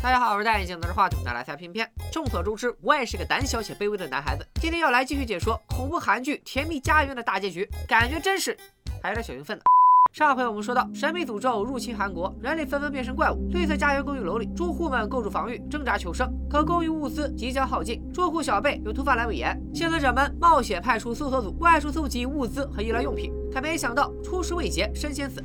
大家好，我是戴眼镜拿着话筒的来财片片。众所周知，我也是个胆小且卑微的男孩子。今天要来继续解说恐怖韩剧《甜蜜家园》的大结局，感觉真是还有点小兴奋呢。上回我们说到，神秘诅咒入侵韩国，人类纷纷变成怪物。绿色家园公寓楼里，住户们构筑防御，挣扎求生。可公寓物资即将耗尽，住户小贝又突发阑尾炎，幸存者们冒险派出搜索组外出搜集物资和医疗用品，可没想到出师未捷身先死。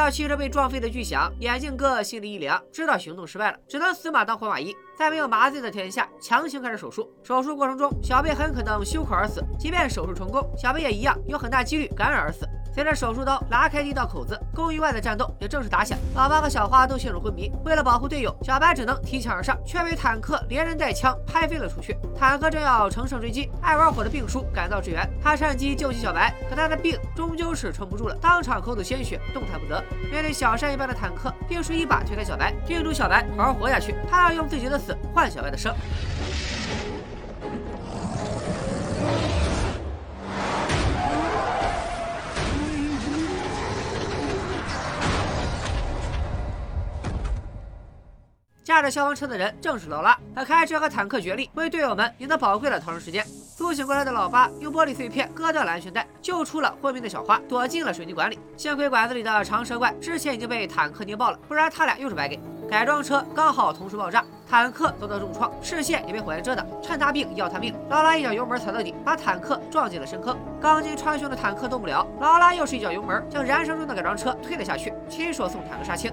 到汽车被撞飞的巨响，眼镜哥心里一凉，知道行动失败了，只能死马当活马医。在没有麻醉的条件下，强行开始手术。手术过程中，小贝很可能休克而死。即便手术成功，小贝也一样有很大几率感染而死。随着手术刀拉开第一道口子，公寓外的战斗也正式打响。老八和小花都陷入昏迷。为了保护队友，小白只能提枪而上，却被坦克连人带枪拍飞了出去。坦克正要乘胜追击，爱玩火的病叔赶到支援，他趁机救起小白，可他的病终究是撑不住了，当场口吐鲜血，动弹不得。面对小山一般的坦克，病叔一把推开小白，叮嘱小白好好活下去，他要用自己的死换小白的生。开着消防车的人正是劳拉，他开车和坦克角力，为队友们赢得宝贵的逃生时间。苏醒过来的老八用玻璃碎片割断了安全带，救出了昏迷的小花，躲进了水泥管里。幸亏管子里的长蛇怪之前已经被坦克捏爆了，不然他俩又是白给。改装车刚好同时爆炸，坦克遭到重创，视线也被火焰遮挡。趁他病要他命，劳拉一脚油门踩到底，把坦克撞进了深坑。钢筋穿胸的坦克动不了，劳拉又是一脚油门将燃烧中的改装车推了下去，亲手送坦克杀青。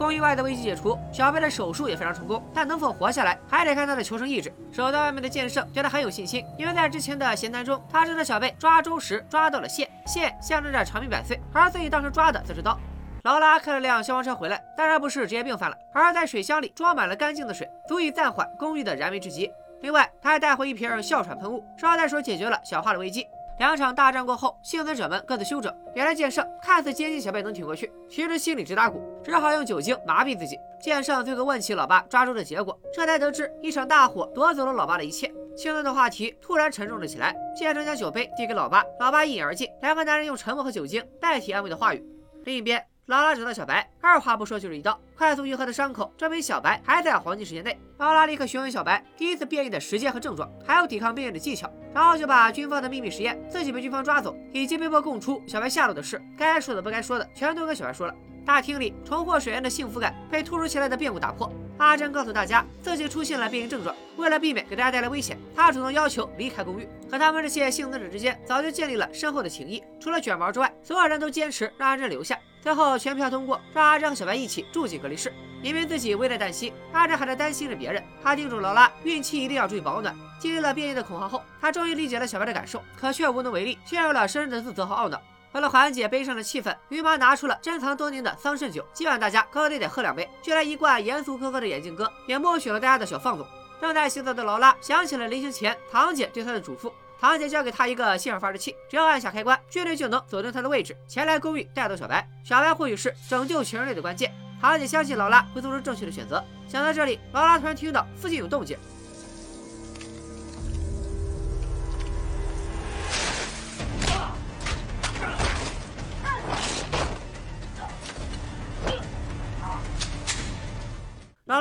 公寓外的危机解除，小贝的手术也非常成功，但能否活下来，还得看他的求生意志。守在外面的剑圣对他很有信心，因为在之前的闲谈中，他知道小贝抓周时抓到了线，线象征着长命百岁，而自己当时抓的则是刀。劳拉开了辆消防车回来，当然不是职业病犯了，而是在水箱里装满了干净的水，足以暂缓公寓的燃眉之急。另外，他还带回一瓶哮喘喷雾，捎带手解决了小花的危机。两场大战过后，幸存者们各自休整。原来剑圣看似坚信小贝能挺过去，其实心里直打鼓，只好用酒精麻痹自己。剑圣最后问起老爸抓住的结果，这才得知一场大火夺走了老爸的一切。兴奋的话题突然沉重了起来。剑圣将酒杯递给老爸，老爸一饮而尽。两个男人用沉默和酒精代替安慰的话语。另一边。劳拉找到小白，二话不说就是一刀，快速愈合的伤口证明小白还在黄金时间内。劳拉立刻询问小白第一次变异的时间和症状，还有抵抗变异的技巧，然后就把军方的秘密实验、自己被军方抓走，以及被迫供出小白下落的事，该说的不该说的，全都跟小白说了。大厅里重获水源的幸福感被突如其来的变故打破。阿珍告诉大家自己出现了变异症状，为了避免给大家带来危险，她主动要求离开公寓。可他们这些幸存者之间早就建立了深厚的情谊，除了卷毛之外，所有人都坚持让阿珍留下。最后全票通过，让阿珍和小白一起住进隔离室。明明自己危在旦夕，阿珍还在担心着别人。他叮嘱劳拉，孕期一定要注意保暖。经历了变异的恐慌后，他终于理解了小白的感受，可却无能为力，陷入了深深的自责和懊恼。为了缓解悲伤的气氛，于妈拿出了珍藏多年的桑葚酒，今晚大家高低得喝两杯。就连一贯严肃苛刻的眼镜哥，也默许了大家的小放纵。正在洗澡的劳拉想起了临行前堂姐对她的嘱咐。堂姐交给他一个信号发射器，只要按下开关，绝对就能锁定他的位置，前来公寓带走小白。小白或许是拯救全人类的关键。堂姐相信劳拉会做出正确的选择。想到这里，劳拉突然听到附近有动静。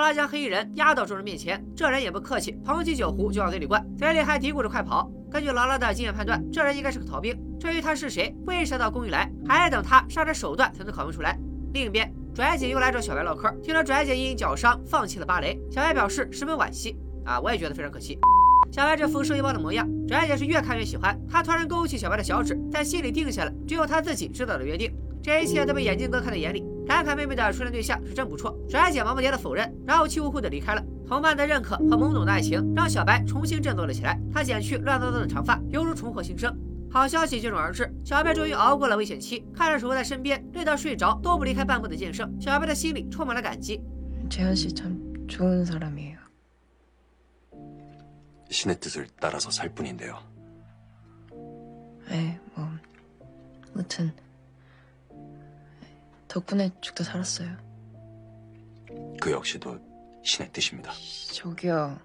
他将黑衣人压到众人面前，这人也不客气，捧起酒壶就往嘴里灌，嘴里还嘀咕着快跑。根据劳拉的经验判断，这人应该是个逃兵。至于他是谁，为啥到公寓来，还得等他上点手段才能拷问出来。另一边，拽姐又来找小白唠嗑，听说拽姐因脚伤放弃了芭蕾，小白表示十分惋惜。啊，我也觉得非常可惜。小白这副受益包的模样，拽姐是越看越喜欢。她突然勾起小白的小指，在心里定下了只有他自己知道的约定。这一切都被眼镜哥看在眼里。感慨妹妹的初恋对象是真不错，拽姐忙不迭的否认，然后气呼呼的离开了。同伴的认可和懵懂的爱情让小白重新振作了起来。他剪去乱糟糟的长发，犹如重获新生。好消息接踵而至，小白终于熬过了危险期。看着守候在身边，累到睡着都不离开半步的剑圣，小白的心里充满了感激。 덕분에 죽다 살았어요. 그 역시도 신의 뜻입니다. 저기요.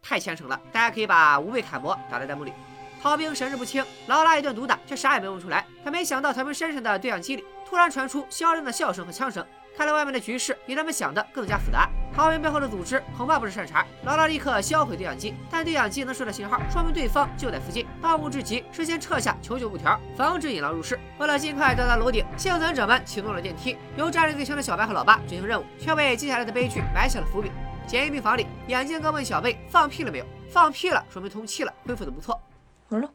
太虔诚了，大家可以把无畏楷模打在弹幕里。逃兵神志不清，劳拉一顿毒打，却啥也没问出来。可没想到逃兵身上的对讲机里突然传出嚣张的笑声和枪声，看来外面的局势比他们想的更加复杂。逃兵背后的组织恐怕不是善茬。劳拉立刻销毁对讲机，但对讲机能收到信号，说明对方就在附近。 当务之急是先撤下求救布条，防止引狼入室。为了尽快到达楼顶，幸存者们启动了电梯，由战力最强的小白和老八执行任务，却为接下来的悲剧埋下了伏笔。简易病房里，眼镜哥问小贝放屁了没有？放屁了，说明通气了，恢复的不错。 몰라?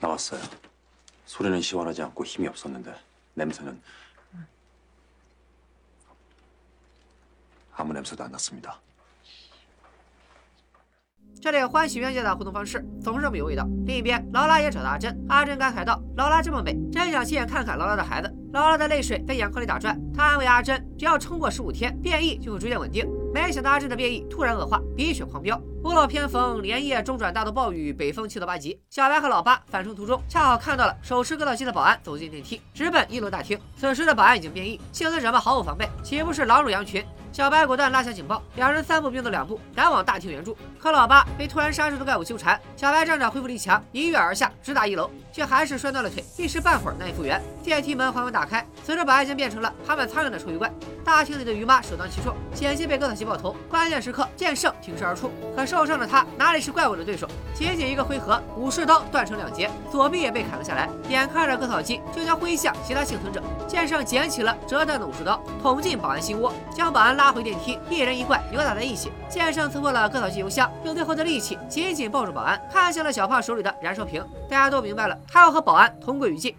나왔어요. 소리는 시원하지 않고 힘이 없었는데 냄새는 아무 냄새도 안 났습니다. 这里欢喜冤家的互动方式总是这么有味道。另一边，劳拉也找到阿珍，阿珍感慨道：“劳拉这么美，真想亲眼看看劳拉的孩子。”劳拉的泪水在眼眶里打转，她安慰阿珍：“只要撑过十五天，变异就会逐渐稳定。”没想到阿珍的变异突然恶化，鼻血狂飙，屋漏偏逢连夜中转大到暴雨，北风七到八级。小白和老八返程途中，恰好看到了手持割草机的保安走进电梯，直奔一楼大厅。此时的保安已经变异，幸存者们毫无防备，岂不是狼入羊群？小白果断拉响警报，两人三步并作两步赶往大厅援助。可老八被突然杀出的怪物纠缠，小白仗着恢复力强，一跃而下，直达一楼，却还是摔断了腿，一时半会儿难以复原。电梯门缓缓打开，此时保安已经变成了爬满苍蝇的臭鱼怪。大厅里的鱼妈首当其冲，险些被割草机爆头。关键时刻，剑圣挺身而出，可受伤的他哪里是怪物的对手？仅仅一个回合，武士刀断成两截，左臂也被砍了下来。眼看着割草机就将挥向其他幸存者，剑圣捡起了折断的武士刀，捅进保安心窝，将保安拉拉回电梯，一人一怪扭打在一起。剑圣刺破了割草机油箱，用最后的力气紧紧抱住保安，看向了小胖手里的燃烧瓶。大家都明白了，他要和保安同归于尽。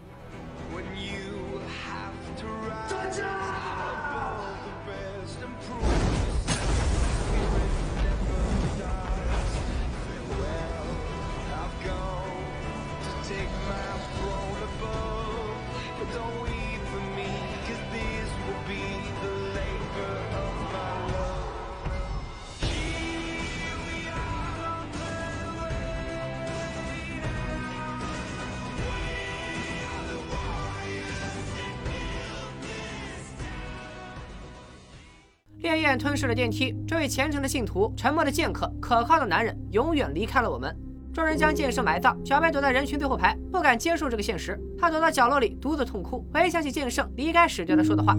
烈焰吞噬了电梯，这位虔诚的信徒、沉默的剑客、可靠的男人，永远离开了我们。众人将剑圣埋葬，小白躲在人群最后排，不敢接受这个现实。他躲到角落里，独自痛哭，回想起剑圣离开时对他说的话。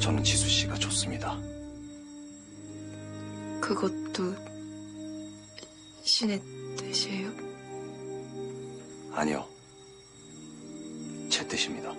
저는 지수 씨가 좋습니다. 그것도 신의 뜻이에요? 아니요. 제 뜻입니다.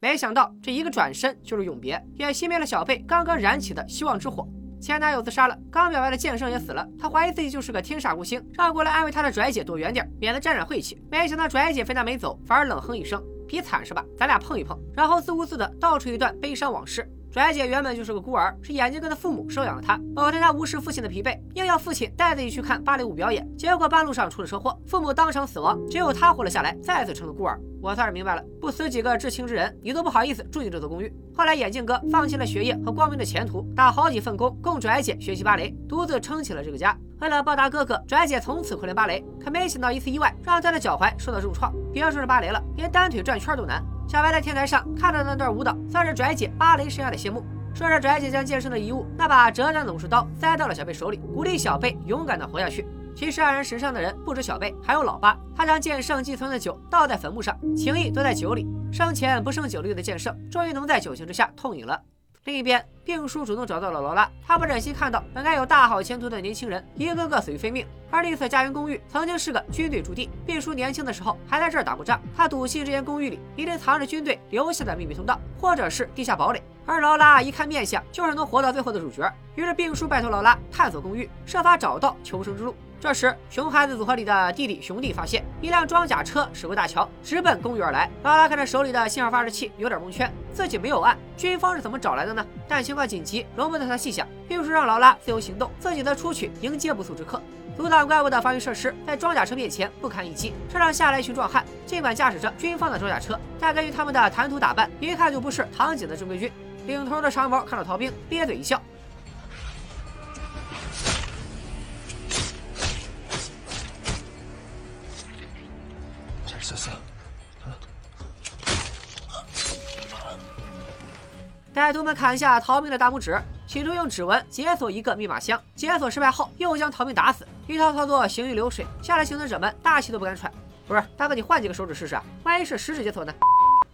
没想到这一个转身就是永别，也熄灭了小贝刚刚燃起的希望之火。前男友自杀了，刚表白的剑圣也死了，他怀疑自己就是个天煞孤星，让过来安慰他的拽姐躲远点，免得沾染晦气。没想到拽姐非但没走，反而冷哼一声：“比惨是吧？咱俩碰一碰。”然后自顾自的道出一段悲伤往事。拽姐原本就是个孤儿，是眼镜哥的父母收养了她。某天她无视父亲的疲惫，硬要父亲带自己去看芭蕾舞表演，结果半路上出了车祸，父母当场死亡，只有她活了下来，再次成了孤儿。我算是明白了，不死几个至亲之人，你都不好意思住进这座公寓。后来眼镜哥放弃了学业和光明的前途，打好几份工供拽姐学习芭蕾，独自撑起了这个家。为了报答哥哥，拽姐从此苦练芭蕾，可没想到一次意外让她的脚踝受到重创，别说是芭蕾了，连单腿转圈都难。小白在天台上看到那段舞蹈，算是拽姐芭蕾生涯的谢幕。说着，拽姐将剑圣的遗物那把折断的武士刀塞到了小贝手里，鼓励小贝勇敢的活下去。其实二人身上的人不止小贝，还有老八。他将剑圣寄存的酒倒在坟墓上，情谊都在酒里。生前不胜酒力的剑圣，终于能在酒情之下痛饮了。另一边，病叔主动找到了劳拉，他不忍心看到本该有大好前途的年轻人一个个死于非命。而丽色家园公寓曾经是个军队驻地，病叔年轻的时候还在这儿打过仗。他笃信这间公寓里一定藏着军队留下的秘密通道，或者是地下堡垒。而劳拉一看面相，就是能活到最后的主角。于是病叔拜托劳拉探索公寓，设法找到求生之路。这时，熊孩子组合里的弟弟熊弟发现一辆装甲车驶过大桥，直奔公寓而来。劳拉看着手里的信号发射器，有点蒙圈，自己没有按，军方是怎么找来的呢？但情况紧急，容不得他细想。并不是让劳拉自由行动，自己则出去迎接不速之客。阻挡怪物的防御设施在装甲车面前不堪一击，车上下来一群壮汉，尽管驾驶着军方的装甲车，但根据他们的谈吐打扮，一看就不是唐井的正规军。领头的长毛看到逃兵，咧嘴一笑。是是。歹徒们砍下逃命的大拇指，企图用指纹解锁一个密码箱。解锁失败后，又将逃命打死。一套操作行云流水，吓得行刺者们大气都不敢喘。不是，大哥，你换几个手指试试？万一是食指解锁呢？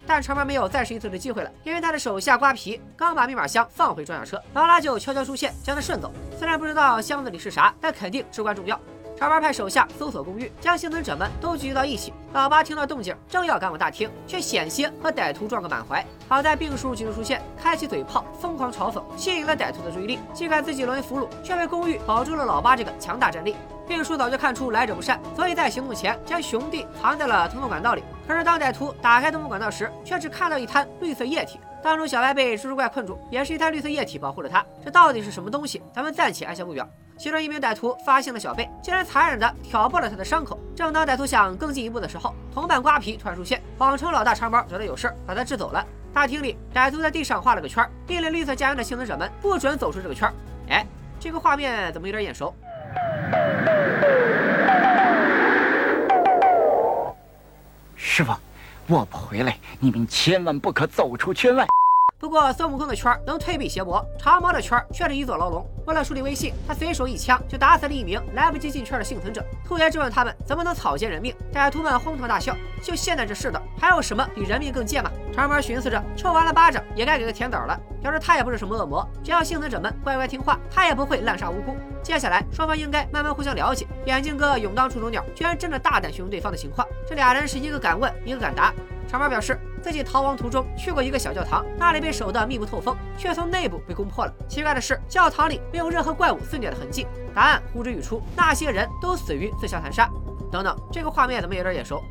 但长毛没有再试一次的机会了，因为他的手下瓜皮刚把密码箱放回装甲车，劳拉就悄悄出现，将他顺走。虽然不知道箱子里是啥，但肯定至关重要。长毛派手下搜索公寓，将幸存者们都聚集到一起。老八听到动静，正要赶往大厅，却险些和歹徒撞个满怀。好在病叔及时出现，开启嘴炮，疯狂嘲讽，吸引了歹徒的注意力。尽管自己沦为俘虏，却为公寓保住了老八这个强大战力。病叔早就看出来者不善，所以在行动前将熊弟藏在了通风管道里。可是当歹徒打开通风管道时，却只看到一滩绿色液体。当初小白被蜘蛛怪困住，也是一滩绿色液体保护了他。这到底是什么东西？咱们暂且按下不表。其中一名歹徒发现了小贝，竟然残忍地挑破了他的伤口。正当歹徒想更进一步的时候，同伴瓜皮突然出现，谎称老大长毛觉得有事，把他支走了。大厅里，歹徒在地上画了个圈，命令绿色家园的幸存者们不准走出这个圈。哎，这个画面怎么有点眼熟？师傅，我不回来，你们千万不可走出圈外。不过孙悟空的圈能推避邪魔，长毛的圈却是一座牢笼。为了树立威信，他随手一枪就打死了一名来不及进圈的幸存者。兔爷质问他们怎么能草菅人命，歹徒们哄堂大笑。就现在这世道，还有什么比人命更贱吗？长毛寻思着，抽完了巴掌也该给个甜枣了。表示他也不是什么恶魔，只要幸存者们乖乖听话，他也不会滥杀无辜。接下来双方应该慢慢互相了解。眼镜哥勇当出头鸟，居然真的大胆询问对方的情况。这俩人是一个敢问，一个敢答。长毛表示。自己逃亡途中去过一个小教堂，那里被守得密不透风，却从内部被攻破了。奇怪的是，教堂里没有任何怪物肆虐的痕迹。答案呼之欲出，那些人都死于自相残杀。等等，这个画面怎么有点眼熟？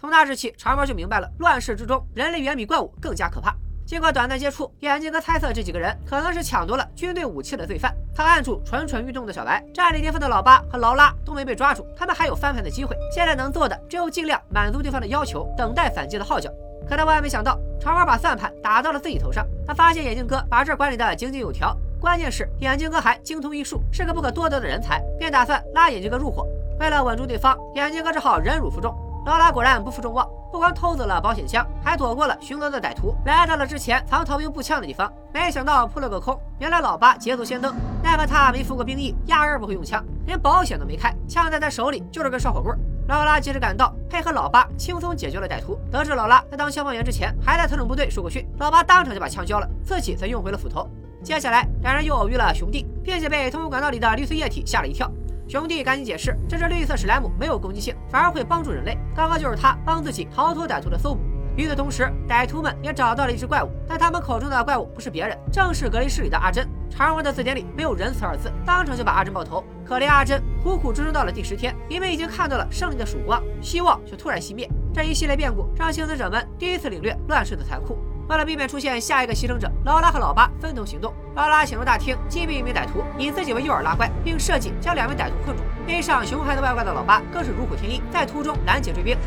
从那日起，长毛就明白了，乱世之中，人类远比怪物更加可怕。经过短暂接触，眼镜哥猜测这几个人可能是抢夺了军队武器的罪犯。他按住蠢蠢欲动的小白，战力巅峰的老八和劳拉都没被抓住，他们还有翻盘的机会。现在能做的只有尽量满足对方的要求，等待反击的号角。可他万万没想到，长毛把算盘打到了自己头上。他发现眼镜哥把这管理的井井有条，关键是眼镜哥还精通医术，是个不可多得的人才，便打算拉眼镜哥入伙。为了稳住对方，眼镜哥只好忍辱负重。劳拉果然不负众望。不光偷走了保险箱，还躲过了巡逻的歹徒，来到了之前藏逃兵步枪的地方。没想到扑了个空，原来老八捷足先登。奈何他没服过兵役，压根不会用枪，连保险都没开，枪在他手里就是根烧火棍。劳拉及时赶到，配合老八，轻松解决了歹徒。得知劳拉在当消防员之前还在特种部队受过训，老八当场就把枪交了，自己则用回了斧头。接下来，两人又偶遇了熊弟，并且被通风管道里的绿色液体吓了一跳。兄弟赶紧解释，这只绿色史莱姆没有攻击性，反而会帮助人类。刚刚就是他帮自己逃脱歹徒的搜捕。与此同时，歹徒们也找到了一只怪物，但他们口中的怪物不是别人，正是隔离室里的阿珍。常文的字典里没有仁慈二字，当场就把阿珍爆头。可怜阿珍苦苦支撑到了第十天，明明已经看到了胜利的曙光，希望却突然熄灭。这一系列变故让幸存者们第一次领略乱世的残酷。为了避免出现下一个牺牲者，劳拉和老八分头行动。劳拉潜入大厅，击毙一名歹徒，以自己为诱饵拉怪，并设计将两名歹徒困住。背上熊孩子外挂的老八更是如虎添翼，在途中拦截追兵。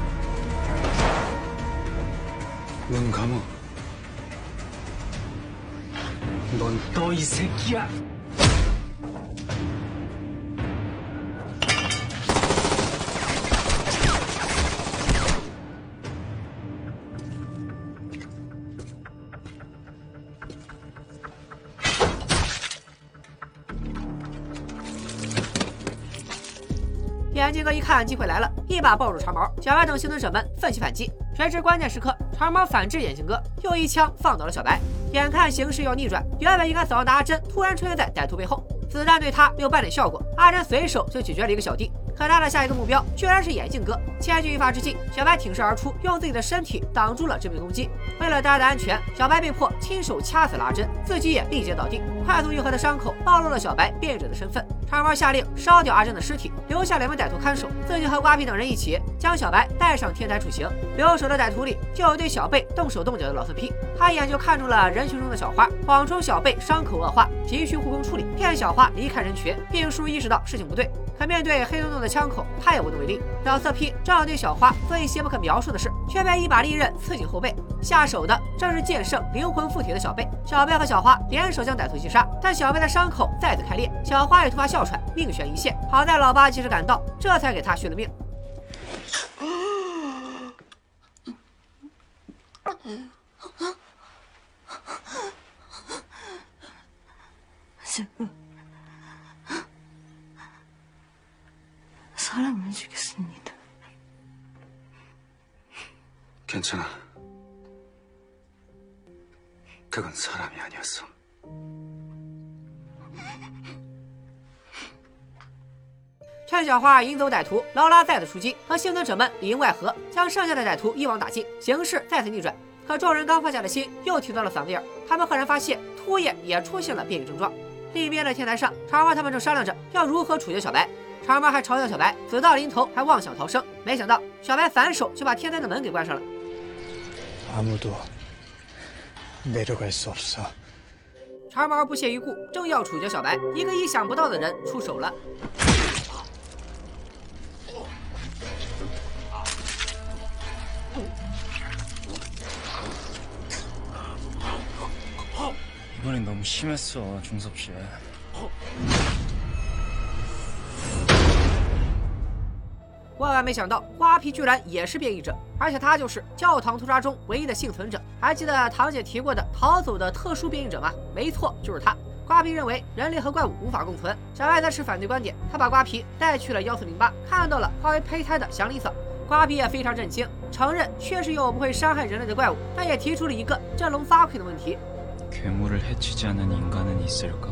眼镜哥一看机会来了，一把抱住长毛，小白等幸存者们奋起反击。谁知关键时刻，长毛反制眼镜哥，又一枪放倒了小白。眼看形势要逆转，原本应该死亡的阿珍突然出现在歹徒背后，子弹对他没有半点效果，阿珍随手就解决了一个小弟。可他的下一个目标居然是眼镜哥。千钧一发之际，小白挺身而出，用自己的身体挡住了这枚攻击。为了大家的安全，小白被迫亲手掐死了阿珍，自己也立即倒地。快速愈合的伤口暴露了小白变异者的身份。二毛下令烧掉阿珍的尸体，留下两名歹徒看守，自己和瓜皮等人一起将小白带上天台处刑。留守的歹徒里就有对小贝动手动脚的老色批，他一眼就看中了人群中的小花，谎称小贝伤口恶化，急需护工处理，骗小花离开人群。并叔意识到事情不对，可面对黑洞洞的枪口，他也无能为力。老色批正要对小花做一些不可描述的事，却被一把利刃刺进后背。下手的正是剑圣灵魂附体的小贝。小贝和小花联手将歹徒击杀，但小贝的伤口再次开裂，小花也突发哮喘，命悬一线。好在老八及时赶到，这才给他续了命。 사람을 죽였습니다. 괜찮아. 그건 사람이 아니었어. 趁小花引走歹徒，劳拉再次出击，和幸存者们里应外合，将剩下的歹徒一网打尽，形势再次逆转。可众人刚放下的心，又提到了嗓子眼。他们赫然发现，秃眼也出现了变异症状。另一边的天台上，长毛他们正商量着要如何处决小白。长毛还嘲笑小白，死到临头还妄想逃生。没想到小白反手就把天台的门给关上了。长毛不屑一顾，正要处决小白，一个意想不到的人出手了。이번엔 너무 심했어, 중섭 씨. 万万没想到，瓜皮居然也是变异者，而且他就是教堂屠杀中唯一的幸存者。还记得堂姐提过的逃走的特殊变异者吗？没错，就是他。瓜皮认为人类和怪物无法共存，小白则持反对观点。他把瓜皮带去了幺四零八，看到了化为胚胎的祥林嫂。瓜皮也非常震惊，承认确实有不会伤害人类的怪物，但也提出了一个振聋发聩的问题： 괴물을 해치지 않은 인간은 있을까?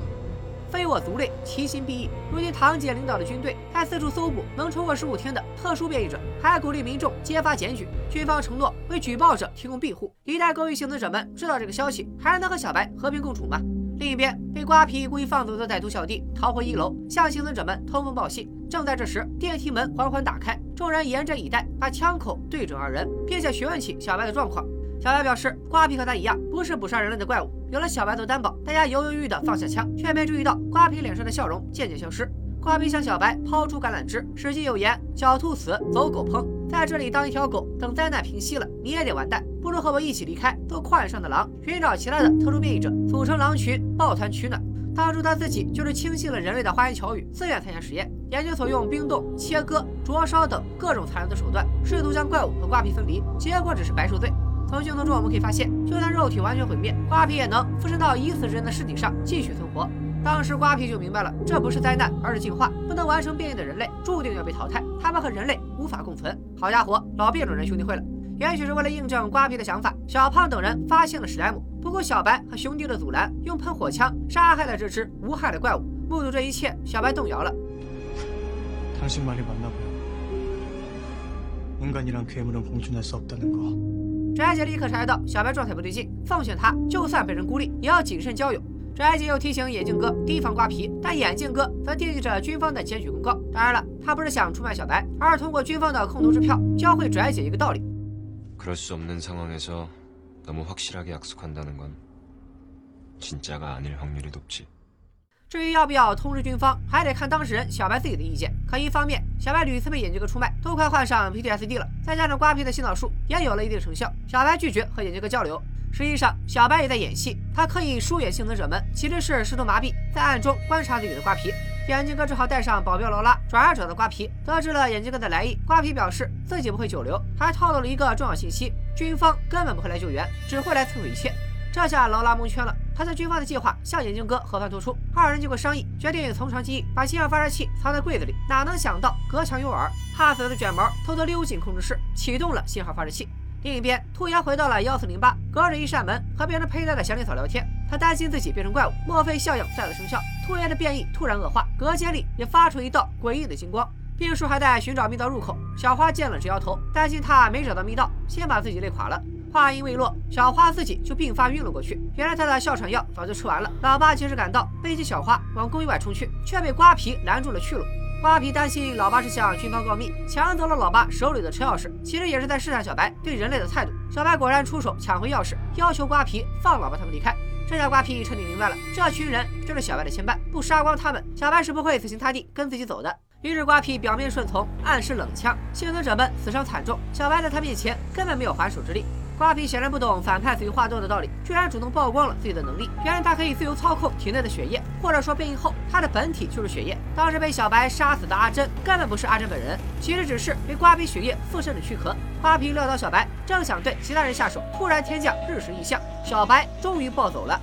非我族类，其心必异。如今堂姐领导的军队还四处搜捕能超过十五天的特殊变异者，还鼓励民众揭发检举。军方承诺为举报者提供庇护，一旦勾引幸存者们知道这个消息，还能和小白和平共处吗？另一边，被瓜皮故意放走的歹徒小弟逃回一楼，向幸存者们通风报信。正在这时，电梯门缓缓打开，众人严阵以待，把枪口对准二人，并且询问起小白的状况。 小白表示，瓜皮和他一样，不是捕杀人类的怪物。有了小白做担保，大家犹犹豫豫的放下枪，却没注意到瓜皮脸上的笑容渐渐消失。瓜皮向小白抛出橄榄枝，史记有言：“狡兔死，走狗烹。”在这里当一条狗，等灾难平息了，你也得完蛋。不如和我一起离开，做旷野上的狼，寻找其他的特殊变异者，组成狼群，抱团取暖。当初他自己就是轻信了人类的花言巧语，自愿参加实验。研究所用冰冻、切割、灼烧等各种残忍的手段，试图将怪物和瓜皮分离，结果只是白受罪。从镜头中我们可以发现，就算肉体完全毁灭，瓜皮也能附身到已死之人的尸体上继续存活。当时瓜皮就明白了，这不是灾难，而是进化。不能完成变异的人类注定要被淘汰，他们和人类无法共存。好家伙，老变种人兄弟会了！也许是为了印证瓜皮的想法，小胖等人发现了史莱姆，不顾小白和兄弟的阻拦，用喷火枪杀害了这只无害的怪物。目睹这一切，小白动摇了。 당신 말이 맞나 보여. 인간이랑 괴물은 공존할 수 없다는 거. 拽姐立刻察觉到小白状态不对劲，放劝他就算被人孤立，也要谨慎交友。拽姐又提醒眼镜哥提防瓜皮，但眼镜哥则惦记着军方的检举公告。当然了，他不是想出卖小白，而是通过军方的空头支票教会拽姐一个道理。至于要不要通知军方，还得看当事人小白自己的意见。可一方面，小白屡次被眼镜哥出卖，都快患上 PTSD 了，再加上瓜皮的洗脑术也有了一定成效，小白拒绝和眼镜哥交流。实际上，小白也在演戏，他刻意疏远幸存者们，其实是试图麻痹在暗中观察自己的瓜皮。眼镜哥只好带上保镖劳拉，转而找到瓜皮。得知了眼镜哥的来意，瓜皮表示自己不会久留，还透露了一个重要信息：军方根本不会来救援，只会来摧毁一切。这下劳拉蒙圈了，他将军方的计划向眼镜哥和盘托出。二人经过商议，决定从长计议，把信号发射器藏在柜子里。哪能想到隔墙有耳，怕死的卷毛偷偷溜进控制室，启动了信号发射器。另一边，兔爷回到了幺四零八，隔着一扇门和变成胚胎的祥林嫂聊天。他担心自己变成怪物，莫非效应再次生效？兔爷的变异突然恶化，隔间里也发出一道诡异的金光。病叔还在寻找密道入口，小花见了直摇头，担心他没找到密道，先把自己累垮了。话音未落，小花自己就病发晕了过去。原来她的哮喘药早就吃完了。老爸及时赶到，背起小花往公寓外冲去，却被瓜皮拦住了去路。瓜皮担心老爸是向军方告密，抢走了老爸手里的车钥匙，其实也是在试探小白对人类的态度。小白果然出手抢回钥匙，要求瓜皮放老爸他们离开。这下瓜皮彻底明白了，这群人就是小白的牵绊，不杀光他们，小白是不会死心塌地跟自己走的。于是瓜皮表面顺从，暗施冷枪，幸存者们死伤惨重，小白在他面前根本没有还手之力。瓜皮显然不懂反派死于化斗的道理，居然主动曝光了自己的能力。原来他可以自由操控体内的血液，或者说变异后他的本体就是血液。当时被小白杀死的阿珍根本不是阿珍本人，其实只是被瓜皮血液附身的躯壳。瓜皮料到小白，正想对其他人下手，突然天降日食异象，小白终于暴走了。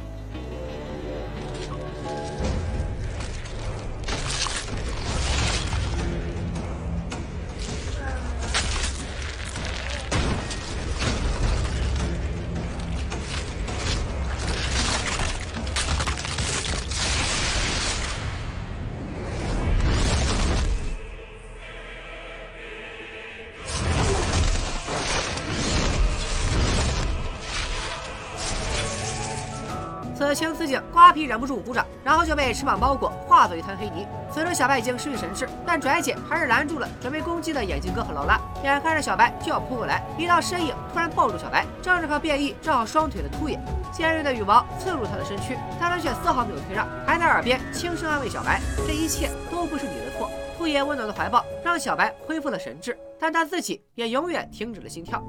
忍不住鼓掌，然后就被翅膀包裹，化作一滩黑泥。此时小白已经失去神智，但拽姐还是拦住了准备攻击的眼镜哥和劳拉。眼看着小白就要扑过来，一道身影突然抱住小白，正是靠变异正好双腿的秃爷。尖锐的羽毛刺入他的身躯，但他却丝毫没有退让，还在耳边轻声安慰小白：“这一切都不是你的错。”秃爷温暖的怀抱让小白恢复了神智，但他自己也永远停止了心跳。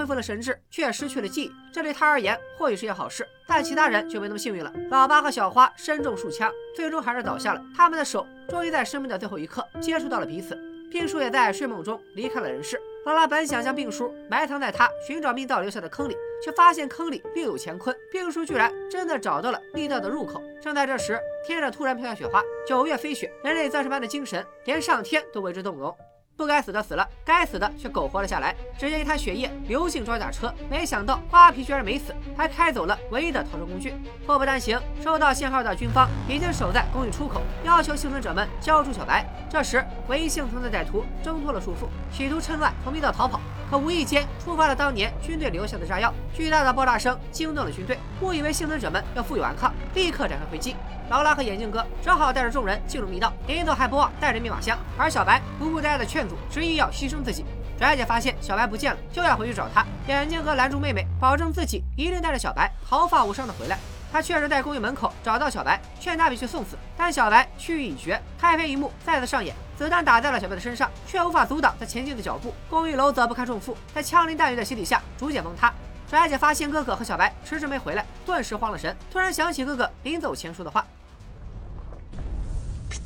恢复了神智，却失去了记忆，这对他而言或许是件好事，但其他人就没那么幸运了。老八和小花身中数枪，最终还是倒下了。他们的手终于在生命的最后一刻接触到了彼此。病叔也在睡梦中离开了人世。劳拉本想将病叔埋藏在他寻找密道留下的坑里，却发现坑里另有乾坤。病叔居然真的找到了密道的入口。正在这时，天上突然飘下雪花，九月飞雪，人类钻石般的精神，连上天都为之动容。不该死的死了，该死的却苟活了下来。只见一滩血液流进装甲车，没想到瓜皮居然没死，还开走了唯一的逃生工具。祸不单行，收到信号的军方已经守在公寓出口，要求幸存者们交出小白。这时，唯一幸存的歹徒挣脱了束缚，企图趁乱从密道逃跑，可无意间触发了当年军队留下的炸药，巨大的爆炸声惊动了军队，误以为幸存者们要负隅顽抗，立刻展开回击。劳拉和眼镜哥只好带着众人进入密道，临走还不忘带着密码箱。而小白不顾大家的劝阻，执意要牺牲自己。拽姐发现小白不见了，就要回去找他。眼镜哥拦住妹妹，保证自己一定带着小白毫发无伤的回来。他确实在公寓门口找到小白，劝他别去送死，但小白去意已决。开篇一幕再次上演，子弹打在了小白的身上，却无法阻挡他前进的脚步。公寓楼则不堪重负，在枪林弹雨的洗礼下逐渐崩塌。拽姐发现哥哥和小白迟迟没回来，顿时慌了神，突然想起哥哥临走前说的话。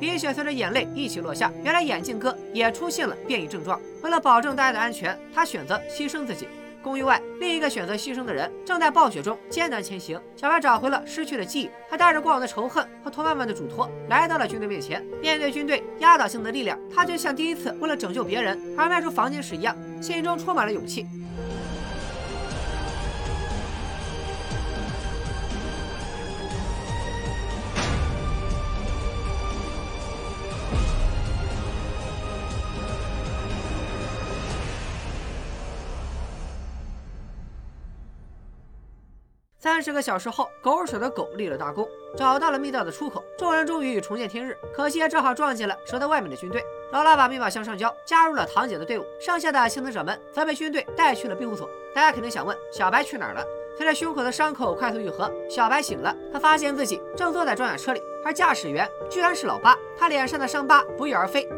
鼻血随着眼泪一起落下。原来眼镜哥也出现了变异症状。为了保证大家的安全，他选择牺牲自己。公寓外，另一个选择牺牲的人正在暴雪中艰难前行。小白找回了失去的记忆，他带着过往的仇恨和同伴们的嘱托，来到了军队面前。面对军队压倒性的力量，他就像第一次为了拯救别人而迈出房间时一样，心中充满了勇气。三十个小时后，狗屎的狗立了大功，找到了密道的出口，众人终于重见天日。可惜正好撞见了守在外面的军队。劳拉把密码箱上交，加入了堂姐的队伍，剩下的幸存者们则被军队带去了庇护所。大家肯定想问，小白去哪儿了？随着胸口的伤口快速愈合，小白醒了，他发现自己正坐在装甲车里，而驾驶员居然是老八。他脸上的伤疤不翼而飞。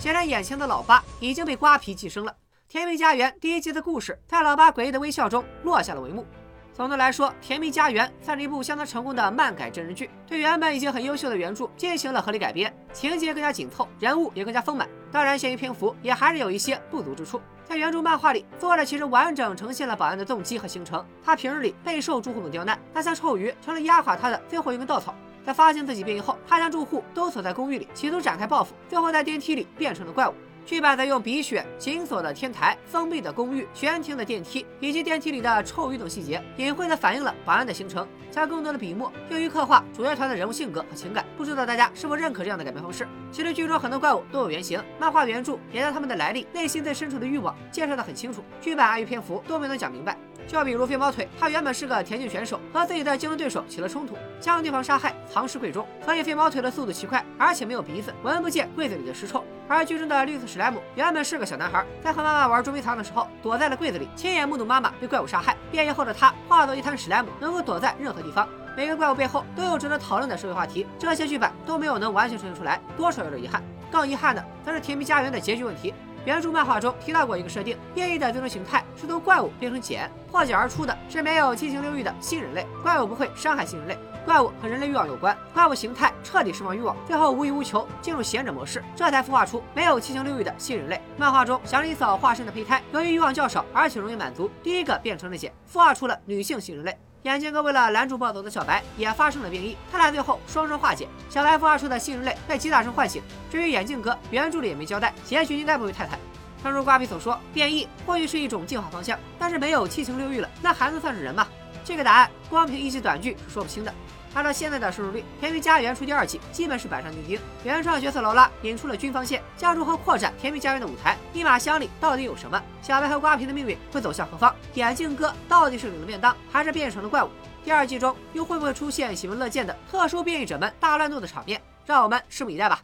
显然，眼前的老八已经被瓜皮寄生了。《甜蜜家园》第一集的故事，在老八诡异的微笑中落下了帷幕。总的来说，《甜蜜家园》算是一部相当成功的漫改真人剧，对原本已经很优秀的原著进行了合理改编，情节更加紧凑，人物也更加丰满。当然，限于篇幅，也还是有一些不足之处。在原著漫画里，作者其实完整呈现了保安的动机和行程。他平日里备受住户们刁难，那像臭鱼成了压垮他的最后一根稻草。在发现自己变异后，他将住户都锁在公寓里，企图展开报复，最后在电梯里变成了怪物。剧版则用鼻血、紧锁的天台、封闭的公寓、悬停的电梯以及电梯里的臭鱼等细节，隐晦地反映了保安的行程，将更多的笔墨用于刻画主角团的人物性格和情感。不知道大家是否认可这样的改编方式？其实剧中很多怪物都有原型，漫画原著也将他们的来历、内心最深处的欲望介绍得很清楚，剧版碍于篇幅都没能讲明白。就比如飞毛腿，他原本是个田径选手，和自己的竞争对手起了冲突，将对方杀害，藏尸柜中。所以飞毛腿的速度奇快，而且没有鼻子，闻不见柜子里的尸臭。而剧中的绿色史莱姆原本是个小男孩，在和妈妈玩捉迷藏的时候，躲在了柜子里，亲眼目睹妈妈被怪物杀害。变异后的他化作一滩史莱姆，能够躲在任何地方。每个怪物背后都有值得讨论的社会话题，这些剧版都没有能完全呈现出来，多少有点遗憾。更遗憾的则是《甜蜜家园》的结局问题。原著漫画中提到过一个设定，变异的最终形态是从怪物变成茧，破茧而出的是没有七情六欲的新人类。怪物不会伤害新人类，怪物和人类欲望有关，怪物形态彻底释放欲望，最后无欲无求，进入贤者模式，这才孵化出没有七情六欲的新人类。漫画中祥林嫂化身的胚胎，由于欲望较少，而且容易满足，第一个变成了茧，孵化出了女性新人类。眼镜哥为了拦住暴走的小白，也发生了变异，他俩最后双双化解。小白孵化出的新人类被击打声唤醒。至于眼镜哥，原著里也没交代，结局应该不会太惨。正如瓜皮所说，变异或许是一种进化方向，但是没有七情六欲了，那还能算是人吗？这个答案光凭一集短剧是说不清的。按照现在的收视率，《甜蜜家园》出第二季基本是板上钉钉。原创角色劳拉引出了军方线，将如何扩展《甜蜜家园》的舞台？密码箱里到底有什么？小白和瓜皮的命运会走向何方？眼镜哥到底是领了便当，还是变成了怪物？第二季中又会不会出现喜闻乐见的特殊变异者们大乱斗的场面？让我们拭目以待吧。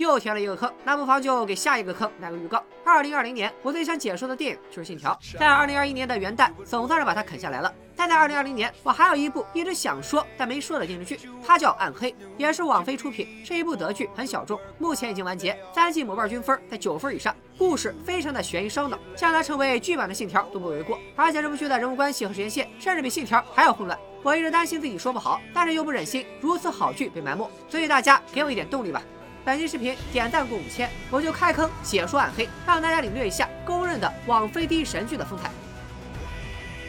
又填了一个坑，那不妨就给下一个坑来个预告。二零二零年，我最想解说的电影就是《信条》。在二零二一年的元旦，总算是把它啃下来了。但在二零二零年，我还有一部一直想说但没说的电视剧，它叫《暗黑》，也是网飞出品，是一部德剧，很小众，目前已经完结，三季某瓣均分在九分以上，故事非常的悬疑烧脑，将它称为剧版的《信条》都不为过。而且这部剧的人物关系和时间线，甚至比《信条》还要混乱。我一直担心自己说不好，但是又不忍心如此好剧被埋没，所以大家给我一点动力吧。本期视频点赞过五千，我就开坑解说暗黑，让大家领略一下公认的网飞第一神剧的风采。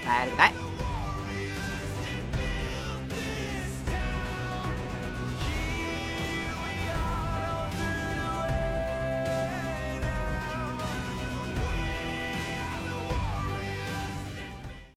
拜了个拜。